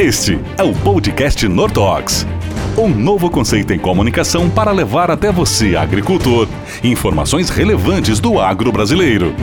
Este é o podcast Nortox. Um novo conceito em comunicação para levar até você, agricultor, informações relevantes do agro brasileiro.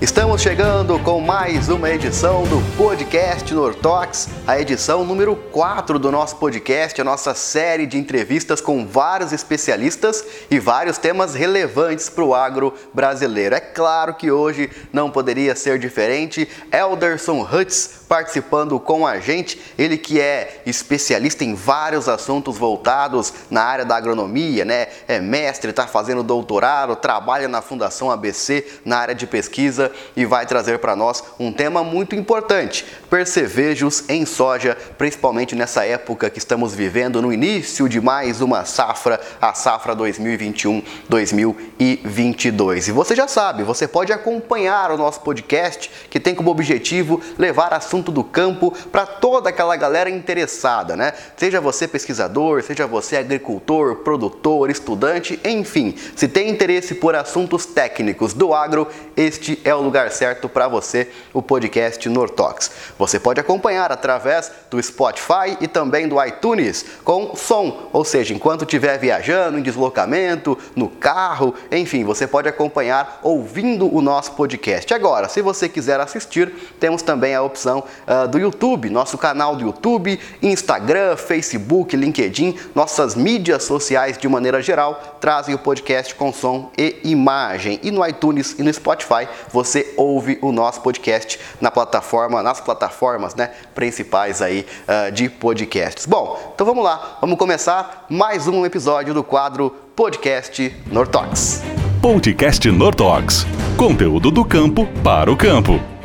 Estamos chegando com mais uma edição do podcast Nortox, a edição número 4 do nosso podcast, a nossa série de entrevistas com vários especialistas e vários temas relevantes para o agro brasileiro. É claro que hoje não poderia ser diferente. Elderson Hutz participando com a gente, ele que é especialista em vários assuntos voltados na área da agronomia, né? É mestre, está fazendo doutorado, trabalha na Fundação ABC na área de pesquisa e vai trazer para nós um tema muito importante: percevejos em soja, principalmente nessa época que estamos vivendo, no início de mais uma safra, a safra 2021-2022. E você já sabe, você pode acompanhar o nosso podcast que tem como objetivo levar assunto do campo para toda aquela galera interessada, né? Seja você pesquisador, seja você agricultor, produtor, estudante, enfim, se tem interesse por assuntos técnicos do agro, este é o lugar certo para você, o podcast Nortox. Você pode acompanhar através do Spotify e também do iTunes com som, ou seja, enquanto estiver viajando, em deslocamento, no carro, enfim, você pode acompanhar ouvindo o nosso podcast. Agora, se você quiser assistir, temos também a opção uh, do YouTube, nosso canal do YouTube, Instagram, Facebook, LinkedIn, nossas mídias sociais de maneira geral trazem o podcast com som e imagem. E no iTunes e no Spotify você ouve o nosso podcast na plataforma, nas plataformas né, principais aí uh, de podcasts. Bom, então vamos lá, vamos começar mais um episódio do quadro Podcast Nortox. Podcast Nortox. Conteúdo do campo para o campo.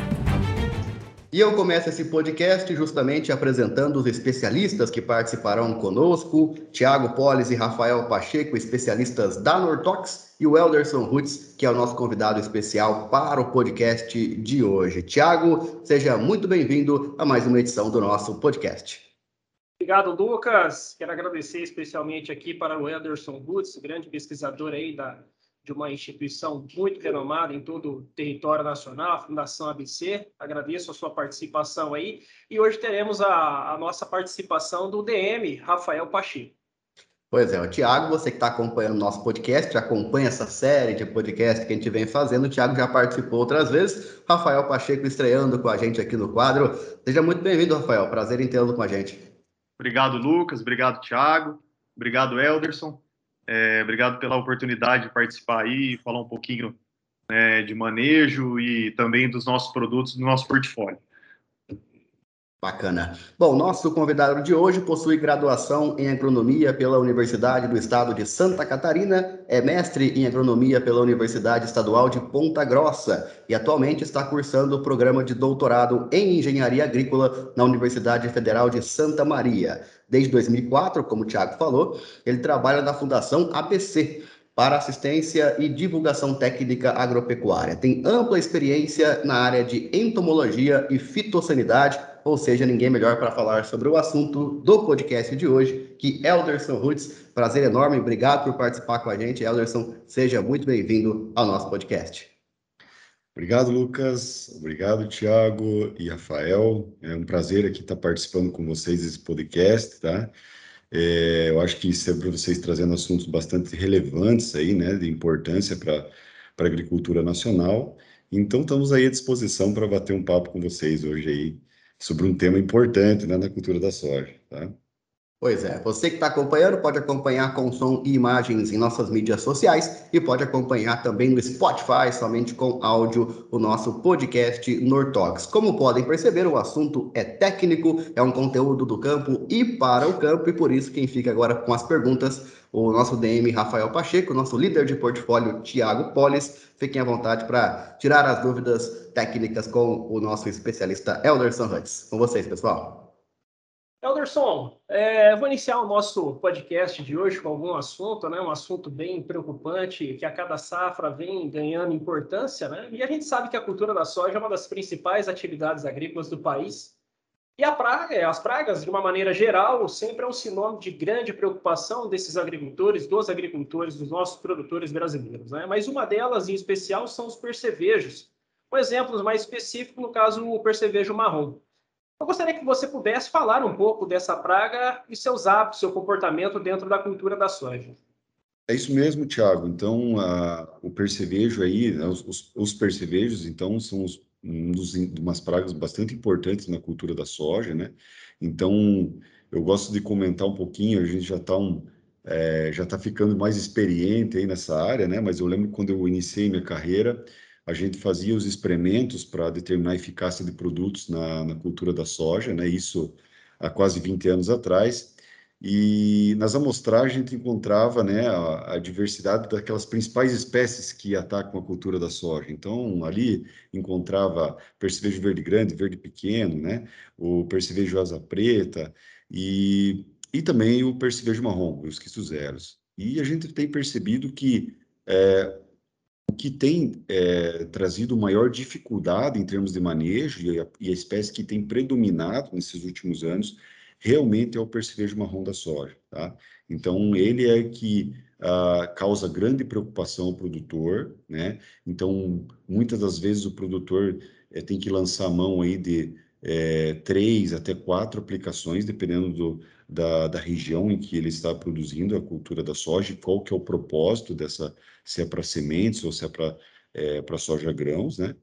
E eu começo esse podcast justamente apresentando os especialistas que participarão conosco, Tiago Polis e Rafael Pacheco, especialistas da Nortox, e o Elderson Rutz, que é o nosso convidado especial para o podcast de hoje. Tiago, seja muito bem-vindo a mais uma edição do nosso podcast. Obrigado, Lucas. Quero agradecer especialmente aqui para o Elderson Rutz, grande pesquisador aí da de uma instituição muito renomada em todo o território nacional, a Fundação ABC. Agradeço a sua participação aí. E hoje teremos a, a nossa participação do DM, Rafael Pacheco. Pois é, o Tiago, você que está acompanhando o nosso podcast, acompanha essa série de podcast que a gente vem fazendo. O Tiago já participou outras vezes. Rafael Pacheco estreando com a gente aqui no quadro. Seja muito bem-vindo, Rafael. Prazer em tê-lo com a gente. Obrigado, Lucas. Obrigado, Tiago. Obrigado, Elderson. É, obrigado pela oportunidade de participar aí e falar um pouquinho né, de manejo e também dos nossos produtos, do nosso portfólio. Bacana. Bom, nosso convidado de hoje possui graduação em agronomia pela Universidade do Estado de Santa Catarina, é mestre em agronomia pela Universidade Estadual de Ponta Grossa e atualmente está cursando o programa de doutorado em engenharia agrícola na Universidade Federal de Santa Maria. Desde 2004, como o Tiago falou, ele trabalha na Fundação ABC, para assistência e divulgação técnica agropecuária. Tem ampla experiência na área de entomologia e fitossanidade, ou seja, ninguém melhor para falar sobre o assunto do podcast de hoje que Elderson Roots. Prazer enorme, obrigado por participar com a gente. Elderson, seja muito bem-vindo ao nosso podcast. Obrigado, Lucas. Obrigado, Tiago e Rafael. É um prazer aqui estar participando com vocês desse podcast, tá? É, eu acho que isso é vocês trazendo assuntos bastante relevantes aí, né, de importância para a agricultura nacional. Então, estamos aí à disposição para bater um papo com vocês hoje aí sobre um tema importante né, na cultura da soja, tá? Pois é, você que está acompanhando pode acompanhar com som e imagens em nossas mídias sociais e pode acompanhar também no Spotify, somente com áudio, o nosso podcast Nortox. Como podem perceber, o assunto é técnico, é um conteúdo do campo e para o campo, e por isso quem fica agora com as perguntas, o nosso DM Rafael Pacheco, nosso líder de portfólio Tiago Polis. Fiquem à vontade para tirar as dúvidas técnicas com o nosso especialista Elderson Hutz. Com vocês, pessoal. Elderson, é, vou iniciar o nosso podcast de hoje com algum assunto, né? Um assunto bem preocupante que a cada safra vem ganhando importância, né? E a gente sabe que a cultura da soja é uma das principais atividades agrícolas do país. E praga, as pragas, de uma maneira geral, sempre é um sinônimo de grande preocupação desses agricultores, dos agricultores, dos nossos produtores brasileiros, né? Mas uma delas, em especial, são os percevejos. Um exemplo mais específico, no caso, o percevejo marrom. Eu gostaria que você pudesse falar um pouco dessa praga e seus hábitos, seu comportamento dentro da cultura da soja. É isso mesmo, Tiago. Então, a, o percevejo aí, né, os, os, percevejos, então, são os, um dos, umas pragas bastante importantes na cultura da soja, né? Então, eu gosto de comentar um pouquinho, a gente já está um, é, já está ficando mais experiente aí nessa área, né? Mas eu lembro quando eu iniciei minha carreira, a gente fazia os experimentos para determinar a eficácia de produtos na, na cultura da soja, né? Isso há quase 20 anos atrás. E nas amostragens a gente encontrava né, a, a, diversidade daquelas principais espécies que atacam a cultura da soja. Então, ali encontrava percevejo verde grande, verde pequeno, né, o percevejo asa preta e, e também o percevejo marrom, os quistozeros. E a gente tem percebido que é, o que tem é, trazido maior dificuldade em termos de manejo e a, e a espécie que tem predominado nesses últimos anos realmente é o percevejo marrom da soja, tá? Então, ele é que uh, causa grande preocupação ao produtor, né? Então, muitas das vezes o produtor é, tem que lançar a mão aí de é, três até quatro aplicações, dependendo do, da, da, região em que ele está produzindo a cultura da soja e qual que é o propósito dessa, se é para sementes ou se é para é, para soja grãos, né?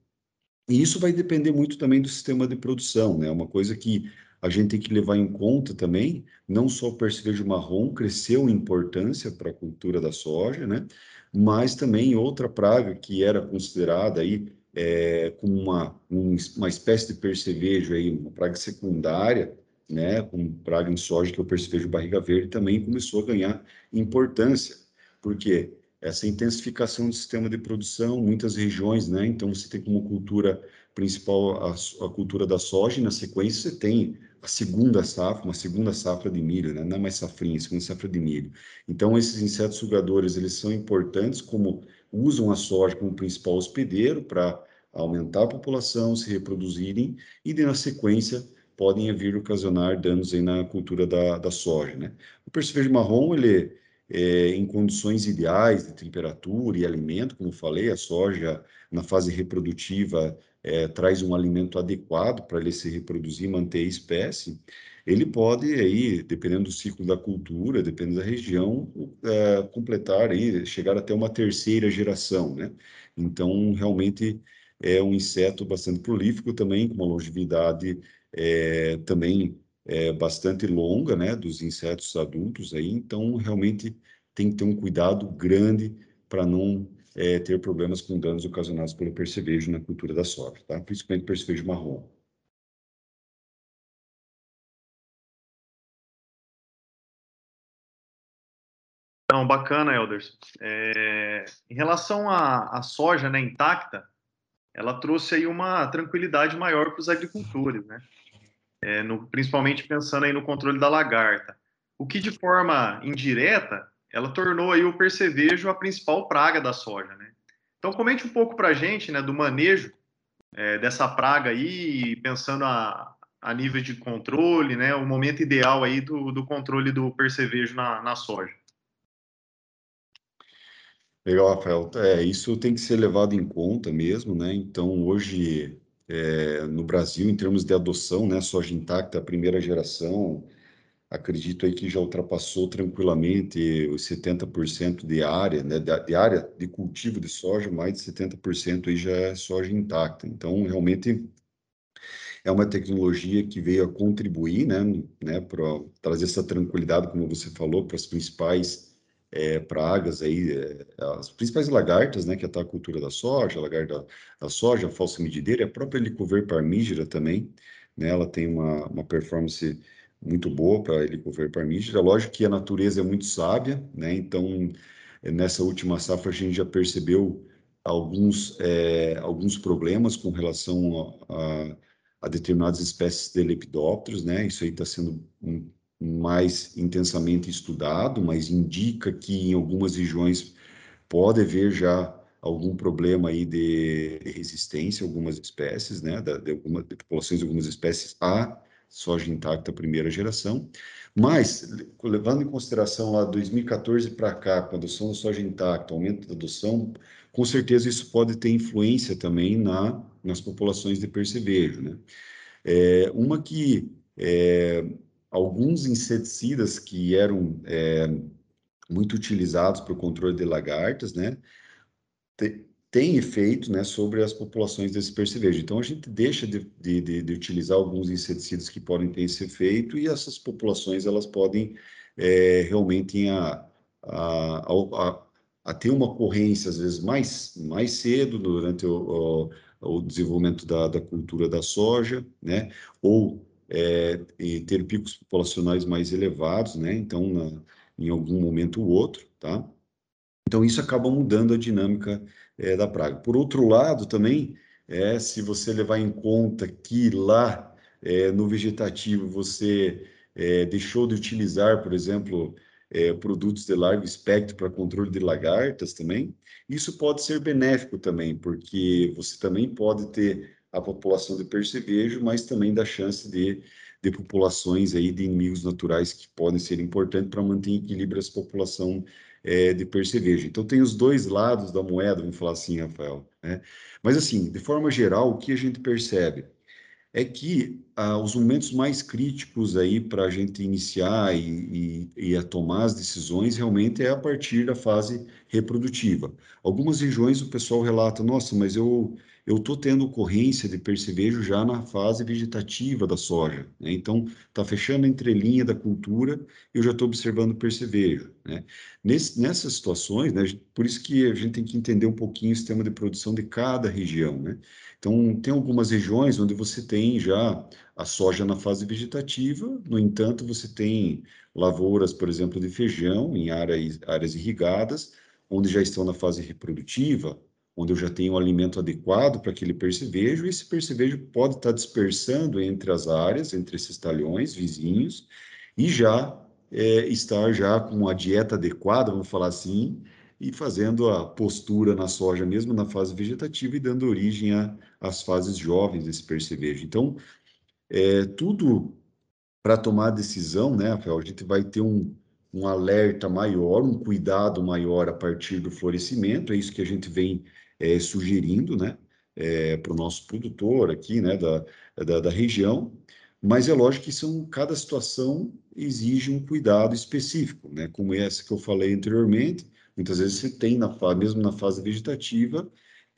E isso vai depender muito também do sistema de produção, né? Uma coisa que a gente tem que levar em conta também, não só o percevejo marrom cresceu em importância para a cultura da soja, né? Mas também outra praga que era considerada aí é, como uma, um, uma espécie de percevejo aí, uma praga secundária, né, como praga em soja, que é o percevejo barriga verde, também começou a ganhar importância, porque essa intensificação do sistema de produção, muitas regiões, né, então você tem como cultura principal a, a cultura da soja, e na sequência você tem a segunda safra, uma segunda safra de milho, né? não é mais safrinha, segunda safra de milho. Então, esses insetos sugadores, eles são importantes como usam a soja como principal hospedeiro para aumentar a população, se reproduzirem e, na sequência, podem vir ocasionar danos aí na cultura da, da soja, né? O percevejo marrom, ele é, em condições ideais de temperatura e alimento, como falei, a soja na fase reprodutiva é, traz um alimento adequado para ele se reproduzir e manter a espécie, ele pode aí, dependendo do ciclo da cultura, dependendo da região, é, completar aí, chegar até uma terceira geração, né? Então, realmente é um inseto bastante prolífico também, com uma longevidade é, também é, bastante longa, né, dos insetos adultos aí. Então, realmente tem que ter um cuidado grande para não é, ter problemas com danos ocasionados pelo percevejo na cultura da soja, tá? principalmente percevejo marrom. Não, bacana, Elders. É, em relação à, à soja né, intacta, ela trouxe aí uma tranquilidade maior para os agricultores, né? É, no, principalmente pensando aí no controle da lagarta. O que de forma indireta ela tornou aí o percevejo a principal praga da soja, né? Então comente um pouco para a gente, né, do manejo é, dessa praga aí, pensando a, a nível de controle, né, o momento ideal aí do, do controle do percevejo na, na soja. Legal, Rafael. É, isso tem que ser levado em conta mesmo, né? Então, hoje, é, no Brasil, em termos de adoção, né, soja intacta, primeira geração, acredito aí que já ultrapassou tranquilamente os 70% de área, né, de, área de cultivo de soja, mais de 70% aí já é soja intacta. Então, realmente é uma tecnologia que veio a contribuir, né, né para trazer essa tranquilidade, como você falou, para as principais é, pragas aí, é, as principais lagartas, né, que atacam a cultura da soja, a lagarta da soja, a falsa medideira, a própria Helicover parmígera também, né, ela tem uma, uma performance muito boa para Helicover parmígera. Lógico que a natureza é muito sábia, né? Então, nessa última safra a gente já percebeu alguns, é, alguns problemas com relação a, a, a, determinadas espécies de lepidópteros, né? Isso aí está sendo um, mais intensamente estudado, mas indica que em algumas regiões pode haver já algum problema aí de resistência algumas espécies, né, de, de populações de algumas espécies a soja intacta primeira geração, mas levando em consideração lá 2014 para cá, com a adoção da soja intacta, aumento da adoção, com certeza isso pode ter influência também na, nas populações de percevejo, né? É, uma que é, alguns inseticidas que eram é, muito utilizados para o controle de lagartas, né, tem efeito né, sobre as populações desse percevejo. Então, a gente deixa de, de, de, utilizar alguns inseticidas que podem ter esse efeito e essas populações elas podem é, realmente a, a, a, a, ter uma ocorrência, às vezes, mais, mais cedo durante o, o, o desenvolvimento da, da, cultura da soja, né? ou é, ter picos populacionais mais elevados, né? então, na, em algum momento ou outro, tá? Então, isso acaba mudando a dinâmica é, da praga. Por outro lado, também, é, se você levar em conta que lá é, no vegetativo você é, deixou de utilizar, por exemplo, é, produtos de largo espectro para controle de lagartas também, isso pode ser benéfico também, porque você também pode ter a população de percevejo, mas também dá chance de, de populações aí de inimigos naturais que podem ser importantes para manter em equilíbrio essa população é, de percevejo. Então, tem os dois lados da moeda, vamos falar assim, Rafael. Né? Mas, assim, de forma geral, o que a gente percebe é que ah, os momentos mais críticos aí para a gente iniciar e, e, e, a tomar as decisões realmente é a partir da fase reprodutiva. Algumas regiões o pessoal relata, nossa, mas eu eu estou tendo ocorrência de percevejo já na fase vegetativa da soja. Né? Então, está fechando a entrelinha da cultura, eu já estou observando percevejo. Né? Nesse, nessas situações, né, por isso que a gente tem que entender um pouquinho o sistema de produção de cada região. Né? Então, tem algumas regiões onde você tem já a soja na fase vegetativa, no entanto, você tem lavouras, por exemplo, de feijão em áreas, áreas irrigadas, onde já estão na fase reprodutiva, onde eu já tenho um alimento adequado para aquele percevejo, e esse percevejo pode estar dispersando entre as áreas, entre esses talhões vizinhos, e já é, estar já com a dieta adequada, vamos falar assim, e fazendo a postura na soja mesmo na fase vegetativa e dando origem às fases jovens desse percevejo. Então, é, tudo para tomar decisão, né, Rafael, a gente vai ter um, um alerta maior, um cuidado maior a partir do florescimento, é isso que a gente vem é, sugerindo, né, é, para o nosso produtor aqui, né, da, da, da, região, mas é lógico que são, cada situação exige um cuidado específico, né, como essa que eu falei anteriormente, muitas vezes você tem, na, mesmo na fase vegetativa,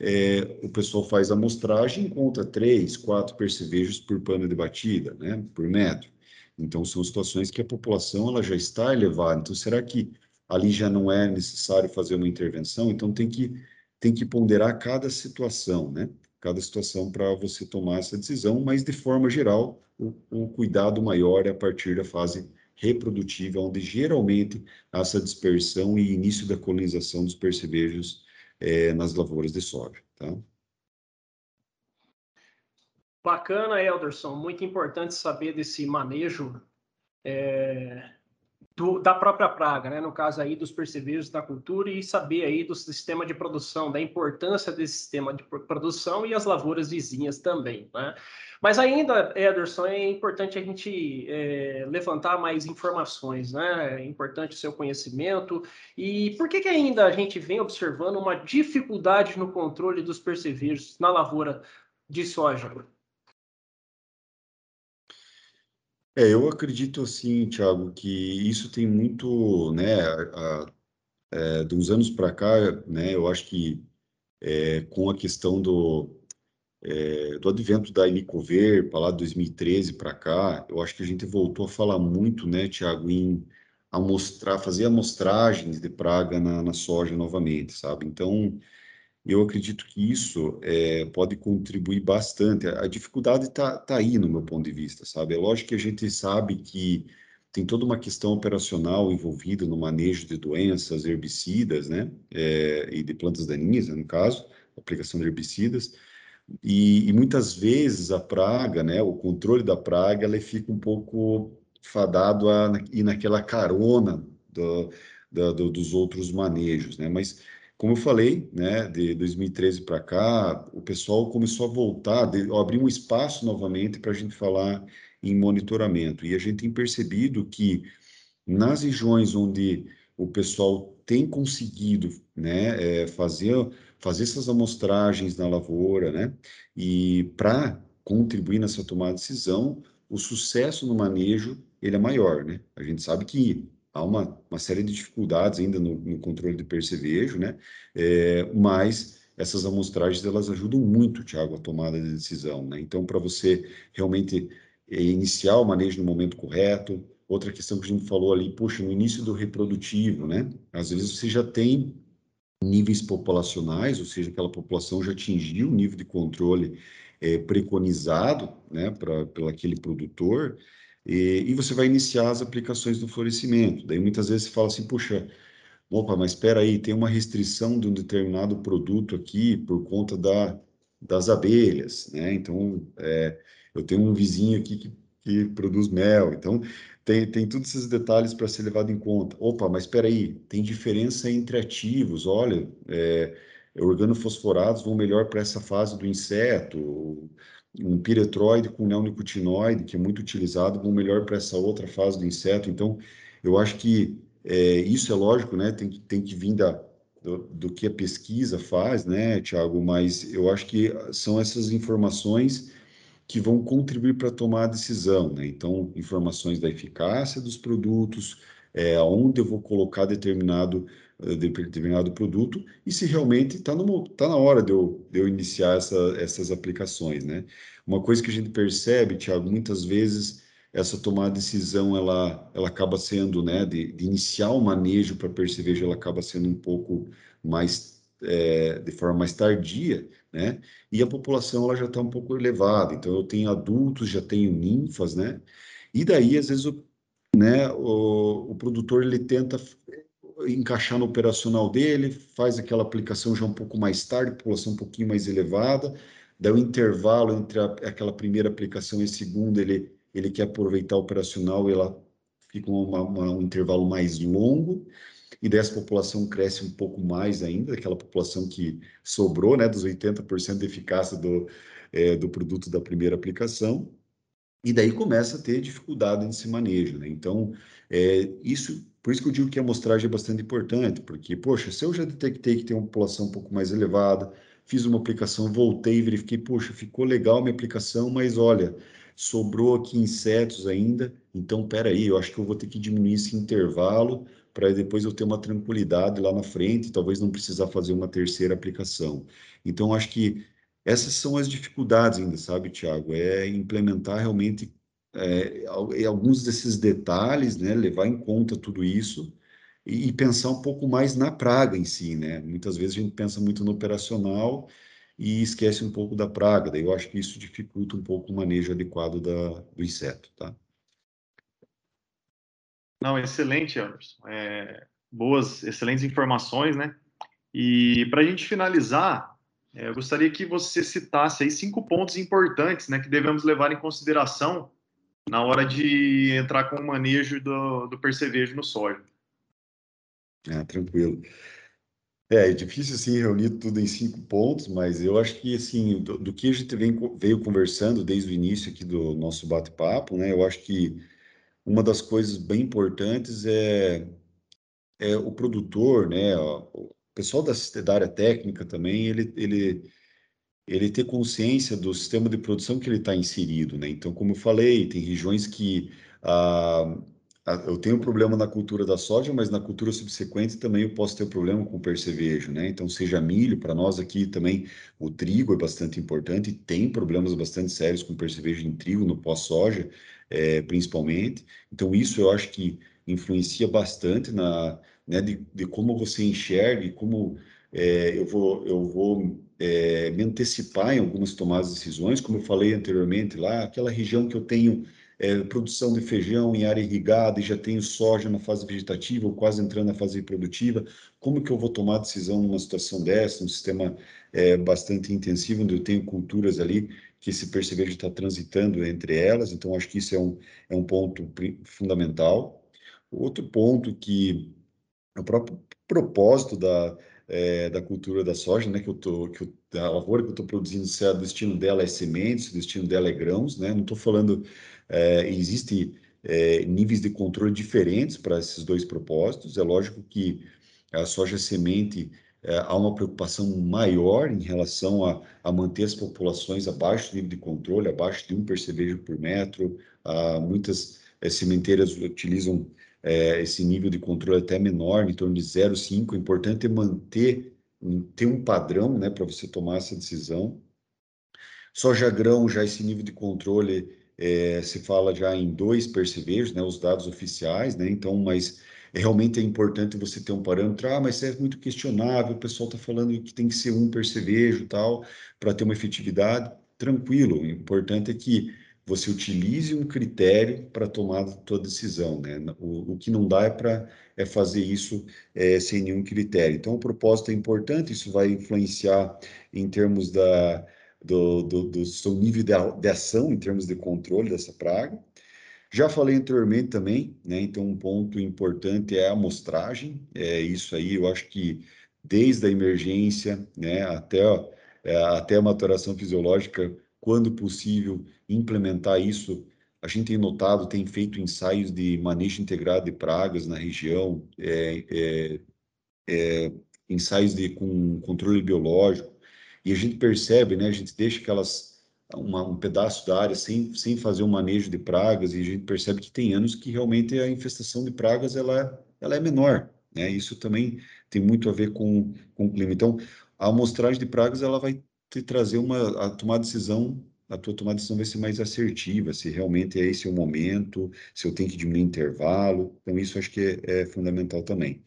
é, o pessoal faz a amostragem e encontra três, quatro percevejos por pano de batida, né, por metro. Então, são situações que a população ela já está elevada. Então, será que ali já não é necessário fazer uma intervenção? Então, tem que tem que ponderar cada situação, né? Cada situação para você tomar essa decisão, mas de forma geral, o, o, cuidado maior é a partir da fase reprodutiva, onde geralmente há essa dispersão e início da colonização dos percevejos é, nas lavouras de soja, tá? Bacana, Elderson. Muito importante saber desse manejo é, do, da própria praga, né? no caso aí dos percevejos da cultura, e saber aí do sistema de produção, da importância desse sistema de produção e as lavouras vizinhas também. Né? Mas ainda, Ederson, é importante a gente é, levantar mais informações, né? é importante o seu conhecimento. E por que, que ainda a gente vem observando uma dificuldade no controle dos percevejos na lavoura de soja? É, eu acredito assim, Thiago, que isso tem muito, né, a, a, é, de uns anos para cá, né, eu acho que é, com a questão do, é, do advento da Inicover, para lá de 2013 para cá, eu acho que a gente voltou a falar muito, né, Thiago, em amostrar, fazer amostragens de praga na, na soja novamente, sabe? Então, eu acredito que isso é, pode contribuir bastante. A, dificuldade está tá aí, no meu ponto de vista, sabe? É lógico que a gente sabe que tem toda uma questão operacional envolvida no manejo de doenças, herbicidas, né? É, e de plantas daninhas, né, no caso, aplicação de herbicidas. E, e, muitas vezes a praga, né? O controle da praga, ela fica um pouco fadado a ir naquela carona do, do, dos outros manejos, né? Mas como eu falei, né, de 2013 para cá, o pessoal começou a voltar, de, abrir um espaço novamente para a gente falar em monitoramento. E a gente tem percebido que nas regiões onde o pessoal tem conseguido né, é, fazer, fazer essas amostragens na lavoura, né, e para contribuir nessa tomada de decisão, o sucesso no manejo ele é maior, né? A gente sabe que há uma, uma série de dificuldades ainda no, no controle de percevejo, né? É, mas essas amostragens elas ajudam muito, Tiago, a tomada de decisão, né? Então, para você realmente é, iniciar o manejo no momento correto, outra questão que a gente falou ali, poxa, no início do reprodutivo, né? Às vezes você já tem níveis populacionais, ou seja, aquela população já atingiu o nível de controle é, preconizado, né, para aquele produtor, e, e, você vai iniciar as aplicações do florescimento. Daí muitas vezes você fala assim, puxa, opa, mas espera aí, tem uma restrição de um determinado produto aqui por conta da, das abelhas, né? Então, é, eu tenho um vizinho aqui que, que produz mel, então tem, tem todos esses detalhes para ser levado em conta. Opa, mas espera aí, tem diferença entre ativos, olha, é, organofosforados vão melhor para essa fase do inseto, um piretroide com neonicotinoide, que é muito utilizado, vão melhor para essa outra fase do inseto. Então, eu acho que é, isso é lógico, né? Tem que, tem que vir da, do, do, que a pesquisa faz, né, Tiago? Mas eu acho que são essas informações que vão contribuir para tomar a decisão, né? Então, informações da eficácia dos produtos, é, onde eu vou colocar determinado eh, determinado produto e se realmente está tá na hora de eu, de eu iniciar essa, essas aplicações, né? Uma coisa que a gente percebe, Tiago, muitas vezes essa tomada de decisão ela, ela acaba sendo, né, de, de iniciar o manejo para percevejo, ela acaba sendo um pouco mais, é, de forma mais tardia, né, e a população ela já está um pouco elevada, então eu tenho adultos, já tenho ninfas, né, e daí às vezes o, né, o, o produtor ele tenta encaixar no operacional dele, faz aquela aplicação já um pouco mais tarde, população um pouquinho mais elevada, daí o intervalo entre a, aquela primeira aplicação e a segunda, ele, ele quer aproveitar o operacional e ela fica uma, uma, um intervalo mais longo, e dessa população cresce um pouco mais ainda, aquela população que sobrou, né, dos 80% de eficácia do, é, do produto da primeira aplicação, e daí começa a ter dificuldade nesse manejo, né? Então, é, isso por isso que eu digo que a amostragem é bastante importante, porque, poxa, se eu já detectei que tem uma população um pouco mais elevada, fiz uma aplicação, voltei verifiquei, poxa, ficou legal minha aplicação, mas olha, sobrou aqui insetos ainda, então, peraí, eu acho que eu vou ter que diminuir esse intervalo para depois eu ter uma tranquilidade lá na frente, talvez não precisar fazer uma terceira aplicação. Então, acho que essas são as dificuldades ainda, sabe, Tiago? É implementar realmente é, alguns desses detalhes, né, levar em conta tudo isso e, e, pensar um pouco mais na praga em si, né? Muitas vezes a gente pensa muito no operacional e esquece um pouco da praga, daí eu acho que isso dificulta um pouco o manejo adequado da, do inseto, tá? Não, excelente, Anderson. É, boas, excelentes informações, né? E para a gente finalizar, é, eu gostaria que você citasse aí cinco pontos importantes, né, que devemos levar em consideração na hora de entrar com o manejo do, do percevejo no soja. Ah, tranquilo. É, é difícil, assim, reunir tudo em cinco pontos, mas eu acho que, assim, do, do que a gente vem, veio conversando desde o início aqui do nosso bate-papo, né, eu acho que uma das coisas bem importantes é, é o produtor, né, o pessoal da, da área técnica também, ele, ele ele ter consciência do sistema de produção que ele está inserido, né? Então, como eu falei, tem regiões que ah, eu tenho problema na cultura da soja, mas na cultura subsequente também eu posso ter problema com o percevejo, né? Então, seja milho, para nós aqui também o trigo é bastante importante, tem problemas bastante sérios com percevejo em trigo, no pós-soja, é, principalmente. Então, isso eu acho que influencia bastante na, né, de, de como você enxerga e como é, eu vou, eu vou é, me antecipar em algumas tomadas de decisões, como eu falei anteriormente, lá, aquela região que eu tenho é, produção de feijão em área irrigada e já tenho soja na fase vegetativa ou quase entrando na fase reprodutiva, como que eu vou tomar decisão numa situação dessa, num sistema é, bastante intensivo, onde eu tenho culturas ali que esse percevejo está transitando entre elas, então acho que isso é um, é um ponto fundamental. Outro ponto que o próprio propósito da, é, da cultura da soja, né, que eu tô, que eu, a lavoura que eu estou produzindo, se o destino dela é sementes, o destino dela é grãos, né, não estou falando, é, existe é, níveis de controle diferentes para esses dois propósitos, é lógico que a soja semente, é, há uma preocupação maior em relação a, a, manter as populações abaixo do nível de controle, abaixo de um percevejo por metro. Ah, muitas é, sementeiras utilizam é, esse nível de controle até menor, em torno de 0,5. O importante é manter, ter um padrão né, para você tomar essa decisão. Soja grão, já esse nível de controle é, se fala já em dois percevejos, né, os dados oficiais, né, então, mas realmente é importante você ter um parâmetro, ah, mas é muito questionável, o pessoal está falando que tem que ser um percevejo tal, para ter uma efetividade, tranquilo, o importante é que você utilize um critério para tomar a tua decisão, né? O, o que não dá é para é fazer isso é, sem nenhum critério. Então, o propósito é importante, isso vai influenciar em termos da, do, do, do seu nível de, de ação, em termos de controle dessa praga. Já falei anteriormente também, né? Então, um ponto importante é a amostragem. É isso aí, eu acho que desde a emergência, né, até, é, até a maturação fisiológica, quando possível, implementar isso. A gente tem notado, tem feito ensaios de manejo integrado de pragas na região, é, é, é, ensaios de, com controle biológico, e a gente percebe, né, a gente deixa aquelas uma, um pedaço da área sem, sem fazer um manejo de pragas e a gente percebe que tem anos que realmente a infestação de pragas ela, ela é menor. Né? Isso também tem muito a ver com, com o clima. Então, a amostragem de pragas ela vai te trazer uma a tomar decisão a tua tomada de decisão vai ser mais assertiva, se realmente é esse o momento, se eu tenho que diminuir intervalo. Então, isso acho que é, é fundamental também.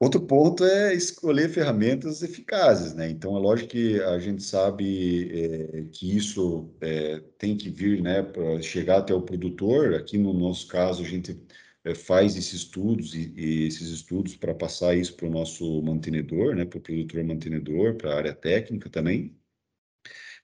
Outro ponto é escolher ferramentas eficazes, né? Então, é lógico que a gente sabe é, que isso é, tem que vir, né, para chegar até o produtor. Aqui no nosso caso, a gente é, faz esses estudos e, e esses estudos para passar isso para o nosso mantenedor, né, para o produtor mantenedor, para a área técnica também.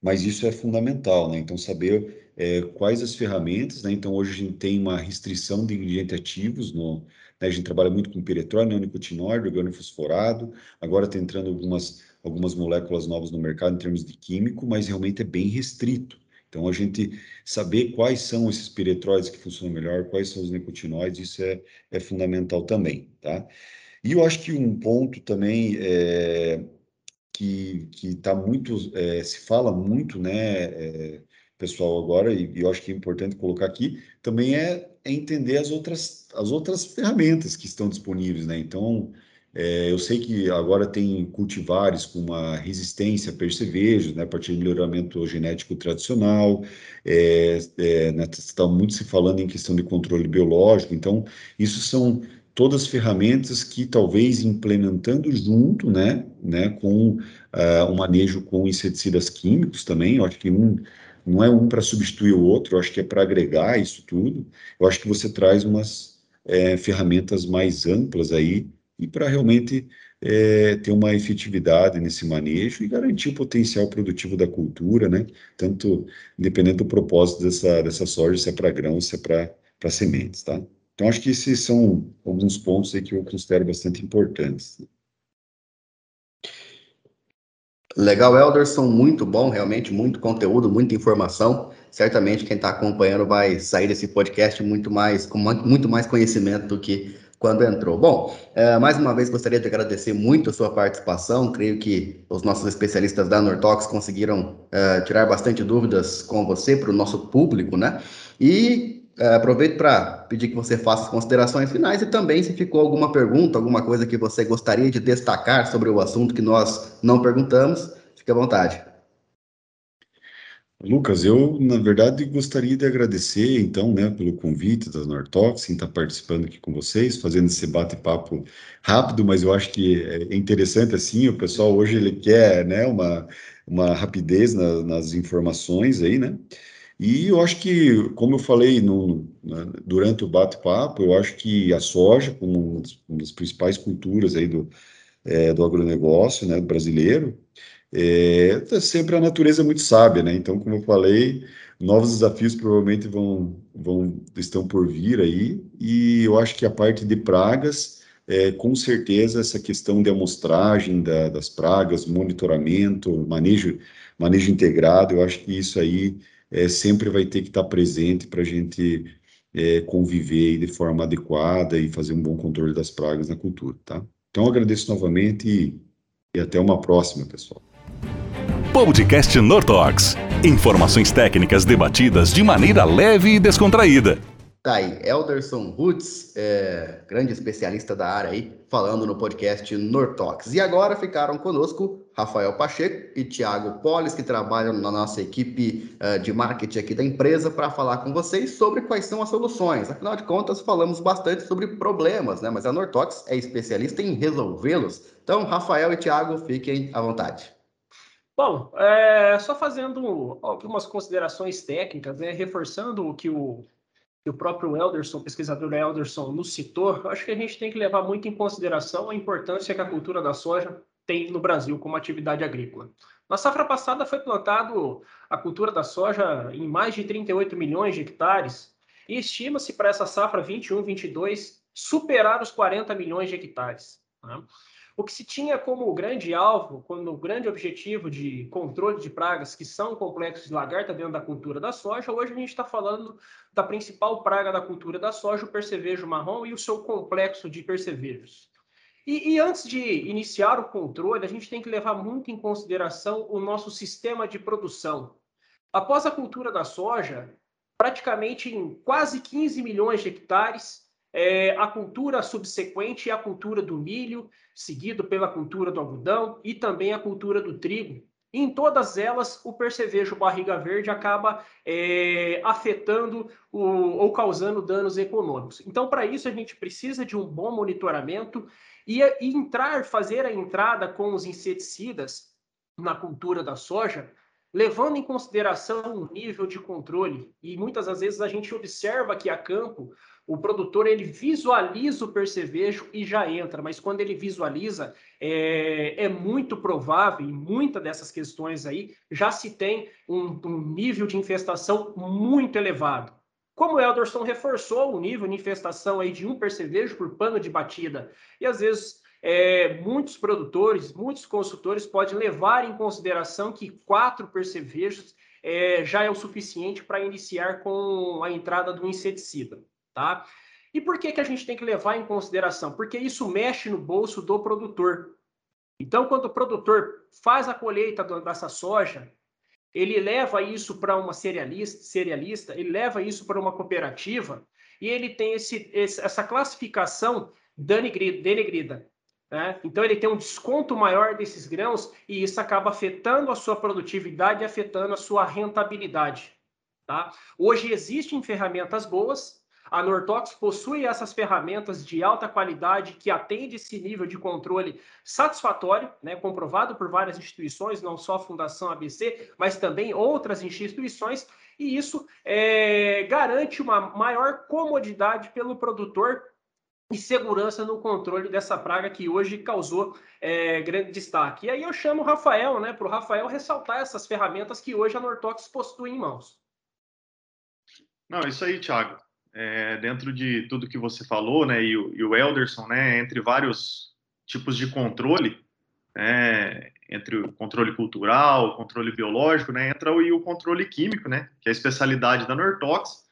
Mas isso é fundamental, né? Então, saber é, quais as ferramentas, né? Então, hoje a gente tem uma restrição de ingredientes ativos no, né? A gente trabalha muito com piretrol, neonicotinoide, organofosforado. Agora está entrando algumas, algumas moléculas novas no mercado em termos de químico, mas realmente é bem restrito. Então, a gente saber quais são esses piretróides que funcionam melhor, quais são os nicotinoides, isso é, é fundamental também, tá? E eu acho que um ponto também é, que está muito, é, se fala muito, né, é, pessoal, agora, e, e eu acho que é importante colocar aqui, também é, é entender as outras, as outras ferramentas que estão disponíveis, né? Então, é, eu sei que agora tem cultivares com uma resistência a percevejos, né, a partir do melhoramento genético tradicional, é, é, né, está muito se falando em questão de controle biológico, então, isso são todas as ferramentas que talvez implementando junto, né, né, com uh, o manejo com inseticidas químicos também, eu acho que um não é um para substituir o outro, eu acho que é para agregar isso tudo. Eu acho que você traz umas é, ferramentas mais amplas aí e para realmente é, ter uma efetividade nesse manejo e garantir o potencial produtivo da cultura, né? Tanto independente do propósito dessa, dessa soja, se é para grãos, se é para sementes, tá? Então, acho que esses são alguns pontos aí que eu considero bastante importantes. Legal, Elderson, muito bom, realmente, muito conteúdo, muita informação. Certamente quem está acompanhando vai sair desse podcast muito mais, com muito mais conhecimento do que quando entrou. Bom, é, mais uma vez gostaria de agradecer muito a sua participação. Creio que os nossos especialistas da Nortox conseguiram é, tirar bastante dúvidas com você para o nosso público, né? E é, aproveito para pedir que você faça as considerações finais e também se ficou alguma pergunta, alguma coisa que você gostaria de destacar sobre o assunto que nós não perguntamos, fique à vontade. Lucas, eu, na verdade, gostaria de agradecer, então, né, pelo convite da Nortox, em estar participando aqui com vocês, fazendo esse bate-papo rápido, mas eu acho que é interessante, assim, o pessoal hoje, ele quer, né, uma, uma rapidez na, nas informações aí, né, e eu acho que, como eu falei no, durante o bate-papo, eu acho que a soja, como uma das, uma das principais culturas aí do, é, do agronegócio né, brasileiro, é, tá sempre a natureza é muito sábia, né? Então, como eu falei, novos desafios provavelmente vão, vão estão por vir aí, e eu acho que a parte de pragas, é, com certeza, essa questão de amostragem da, das pragas, monitoramento, manejo, manejo integrado, eu acho que isso aí é, sempre vai ter que estar presente para a gente é, conviver de forma adequada e fazer um bom controle das pragas na cultura, tá? Então, agradeço novamente e, e até uma próxima, pessoal. Podcast Nortox. Informações técnicas debatidas de maneira leve e descontraída. Tá aí, Elderson Roots, é, grande especialista da área aí, falando no podcast Nortox. E agora ficaram conosco Rafael Pacheco e Thiago Polis, que trabalham na nossa equipe uh, de marketing aqui da empresa, para falar com vocês sobre quais são as soluções. Afinal de contas, falamos bastante sobre problemas, né? Mas a Nortox é especialista em resolvê-los. Então, Rafael e Thiago, fiquem à vontade. Bom, é, só fazendo algumas considerações técnicas, né, reforçando o que o, que o próprio Elderson, pesquisador Elderson, nos citou, acho que a gente tem que levar muito em consideração a importância que a cultura da soja tem no Brasil como atividade agrícola. Na safra passada foi plantado a cultura da soja em mais de 38 milhões de hectares e estima-se para essa safra 21-22 superar os 40 milhões de hectares. Né? O que se tinha como grande alvo, como grande objetivo de controle de pragas que são complexos de lagarta dentro da cultura da soja, hoje a gente está falando da principal praga da cultura da soja, o percevejo marrom e o seu complexo de percevejos. E, e, antes de iniciar o controle, a gente tem que levar muito em consideração o nosso sistema de produção. Após a cultura da soja, praticamente em quase 15 milhões de hectares, é, a cultura subsequente é a cultura do milho, seguido pela cultura do algodão e também a cultura do trigo. Em todas elas, o percevejo barriga verde acaba é, afetando o, ou causando danos econômicos. Então, para isso, a gente precisa de um bom monitoramento e, e entrar, fazer a entrada com os inseticidas na cultura da soja, levando em consideração o nível de controle. E muitas das vezes a gente observa que a campo o produtor ele visualiza o percevejo e já entra, mas quando ele visualiza, é, é muito provável, em muitas dessas questões aí, já se tem um, um nível de infestação muito elevado. Como o Elderson reforçou o nível de infestação aí de um percevejo por pano de batida, e às vezes é, muitos produtores, muitos consultores podem levar em consideração que quatro percevejos é, já é o suficiente para iniciar com a entrada do inseticida tá? E por que, que a gente tem que levar em consideração? Porque isso mexe no bolso do produtor. Então, quando o produtor faz a colheita dessa soja, ele leva isso para uma cerealista, cerealista, ele leva isso para uma cooperativa e ele tem esse, esse, essa classificação denegrida. Né? Então, ele tem um desconto maior desses grãos e isso acaba afetando a sua produtividade e afetando a sua rentabilidade. Tá? Hoje existem ferramentas boas, a Nortox possui essas ferramentas de alta qualidade que atende esse nível de controle satisfatório, né, comprovado por várias instituições, não só a Fundação ABC, mas também outras instituições, e isso é, garante uma maior comodidade pelo produtor e segurança no controle dessa praga que hoje causou é, grande destaque. E aí eu chamo o Rafael, né, para o Rafael ressaltar essas ferramentas que hoje a Nortox possui em mãos. Não, isso aí, Thiago é, dentro de tudo que você falou, né, e o, e o Elderson, né, entre vários tipos de controle, né, entre o controle cultural, o controle biológico, né, entra o, e o controle químico, né, que é a especialidade da Nortox,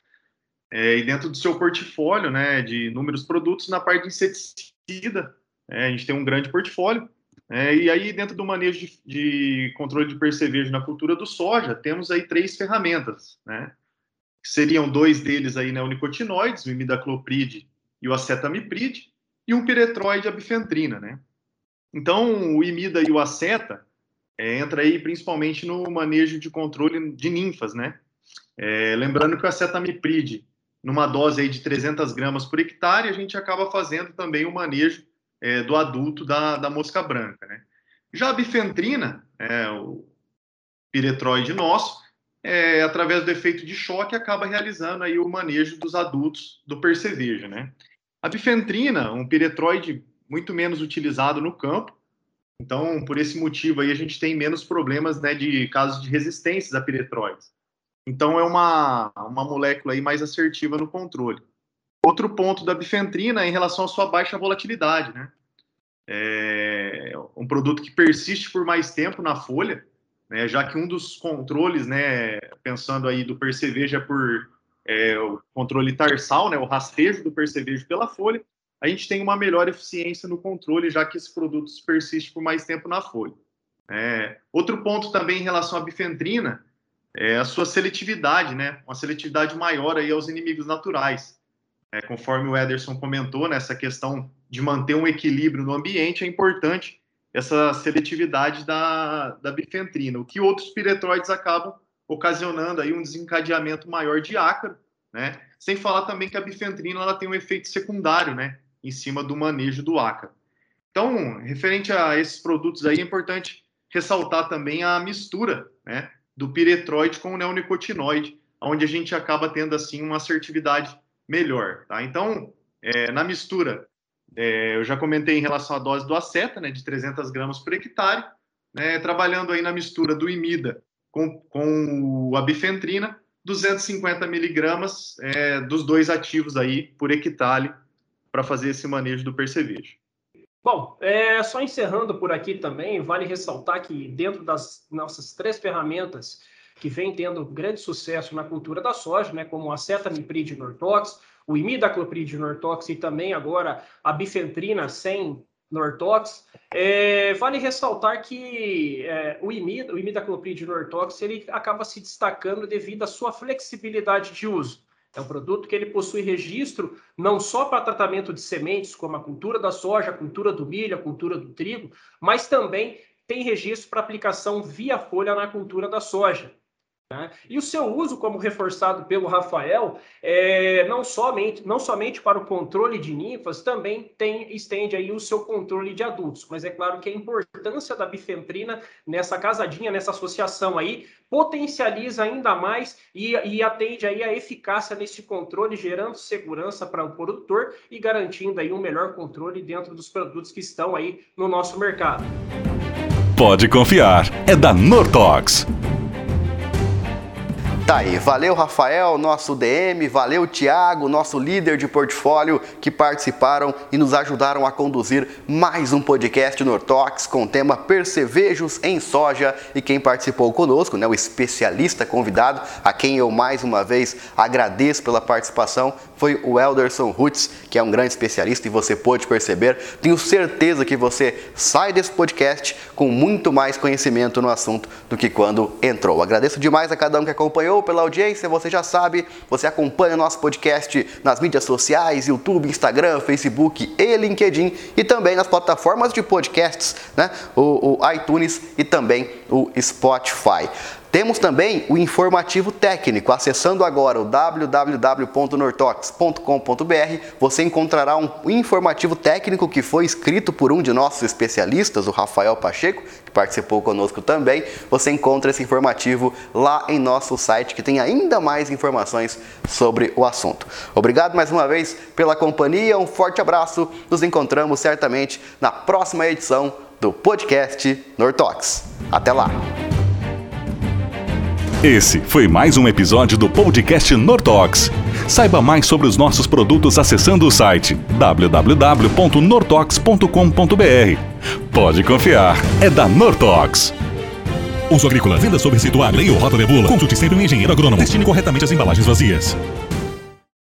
é, e dentro do seu portfólio, né, de inúmeros produtos, na parte de inseticida, é, a gente tem um grande portfólio, é, e aí dentro do manejo de, de controle de percevejo na cultura do soja, temos aí três ferramentas, né, seriam dois deles aí neonicotinoides, o imidacloprid e o acetamiprid, e um piretroide abifentrina, né? Então, o imida e o aceta é, entra aí principalmente no manejo de controle de ninfas, né? É, lembrando que o acetamiprid, numa dose aí de 300 gramas por hectare, a gente acaba fazendo também o manejo é, do adulto da, da mosca branca, né? Já a bifentrina, é, o piretroide nosso, é, através do efeito de choque, acaba realizando aí o manejo dos adultos do percevejo, né? A bifentrina, um piretroide muito menos utilizado no campo, então, por esse motivo aí, a gente tem menos problemas né, de casos de resistências a piretroides. Então, é uma, uma molécula aí mais assertiva no controle. Outro ponto da bifentrina é em relação à sua baixa volatilidade, né? É um produto que persiste por mais tempo na folha, né, já que um dos controles, né, pensando aí do percevejo é por é, o controle tarsal, né, o rastejo do percevejo pela folha, a gente tem uma melhor eficiência no controle, já que esse produto persiste por mais tempo na folha. É, outro ponto também em relação à bifentrina é a sua seletividade, né? Uma seletividade maior aí aos inimigos naturais. É, conforme o Ederson comentou, né, questão de manter um equilíbrio no ambiente, é importante essa seletividade da, da bifentrina, o que outros piretroides acabam ocasionando aí um desencadeamento maior de ácaro, né? Sem falar também que a bifentrina ela tem um efeito secundário, né? Em cima do manejo do ácaro. Então, referente a esses produtos aí, é importante ressaltar também a mistura, né? Do piretroide com o neonicotinoide, onde a gente acaba tendo, assim, uma assertividade melhor, tá? Então, é, na mistura, é, eu já comentei em relação à dose do aceta, né? De 300 gramas por hectare, né? Trabalhando aí na mistura do imida com, com a bifentrina, 250 miligramas é, dos dois ativos aí por hectare para fazer esse manejo do percevejo. Bom, é, só encerrando por aqui também, vale ressaltar que dentro das nossas três ferramentas que vem tendo grande sucesso na cultura da soja, né, como a cetamiprid nortox, o imidacloprid nortox e também agora a bifentrina sem Nortox. É, vale ressaltar que é, o, imida, o imidacloprid Nortox ele acaba se destacando devido à sua flexibilidade de uso. É um produto que ele possui registro não só para tratamento de sementes, como a cultura da soja, a cultura do milho, a cultura do trigo, mas também tem registro para aplicação via folha na cultura da soja. Né? E o seu uso, como reforçado pelo Rafael, é, não, somente, não somente para o controle de ninfas, também tem, estende aí o seu controle de adultos. Mas é claro que a importância da bifentrina nessa casadinha, nessa associação aí, potencializa ainda mais e, e atende aí a eficácia nesse controle, gerando segurança para o produtor e garantindo aí um melhor controle dentro dos produtos que estão aí no nosso mercado. Pode confiar, é da Nortox. Tá aí, valeu Rafael, nosso DM, valeu Tiago, nosso líder de portfólio que participaram e nos ajudaram a conduzir mais um podcast Nortox com o tema Percevejos em Soja e quem participou conosco, né, o especialista convidado, a quem eu mais uma vez agradeço pela participação, foi o Elderson Rutz, que é um grande especialista e você pôde perceber. Tenho certeza que você sai desse podcast com muito mais conhecimento no assunto do que quando entrou. Agradeço demais a cada um que acompanhou pela audiência, você já sabe, você acompanha o nosso podcast nas mídias sociais, YouTube, Instagram, Facebook e LinkedIn e também nas plataformas de podcasts, né? o, o iTunes e também o Spotify. Temos também o informativo técnico. Acessando agora o www.nortox.com.br, você encontrará um informativo técnico que foi escrito por um de nossos especialistas, o Rafael Pacheco, que participou conosco também. Você encontra esse informativo lá em nosso site, que tem ainda mais informações sobre o assunto. Obrigado mais uma vez pela companhia, um forte abraço. Nos encontramos certamente na próxima edição do podcast Nortox. Até lá! Esse foi mais um episódio do podcast Nortox. Saiba mais sobre os nossos produtos acessando o site www.nortox.com.br. Pode confiar, é da Nortox. Uso agrícola, venda sob receituário, lei ou rota de bula. Consulte sempre um engenheiro agrônomo. Destine corretamente as embalagens vazias.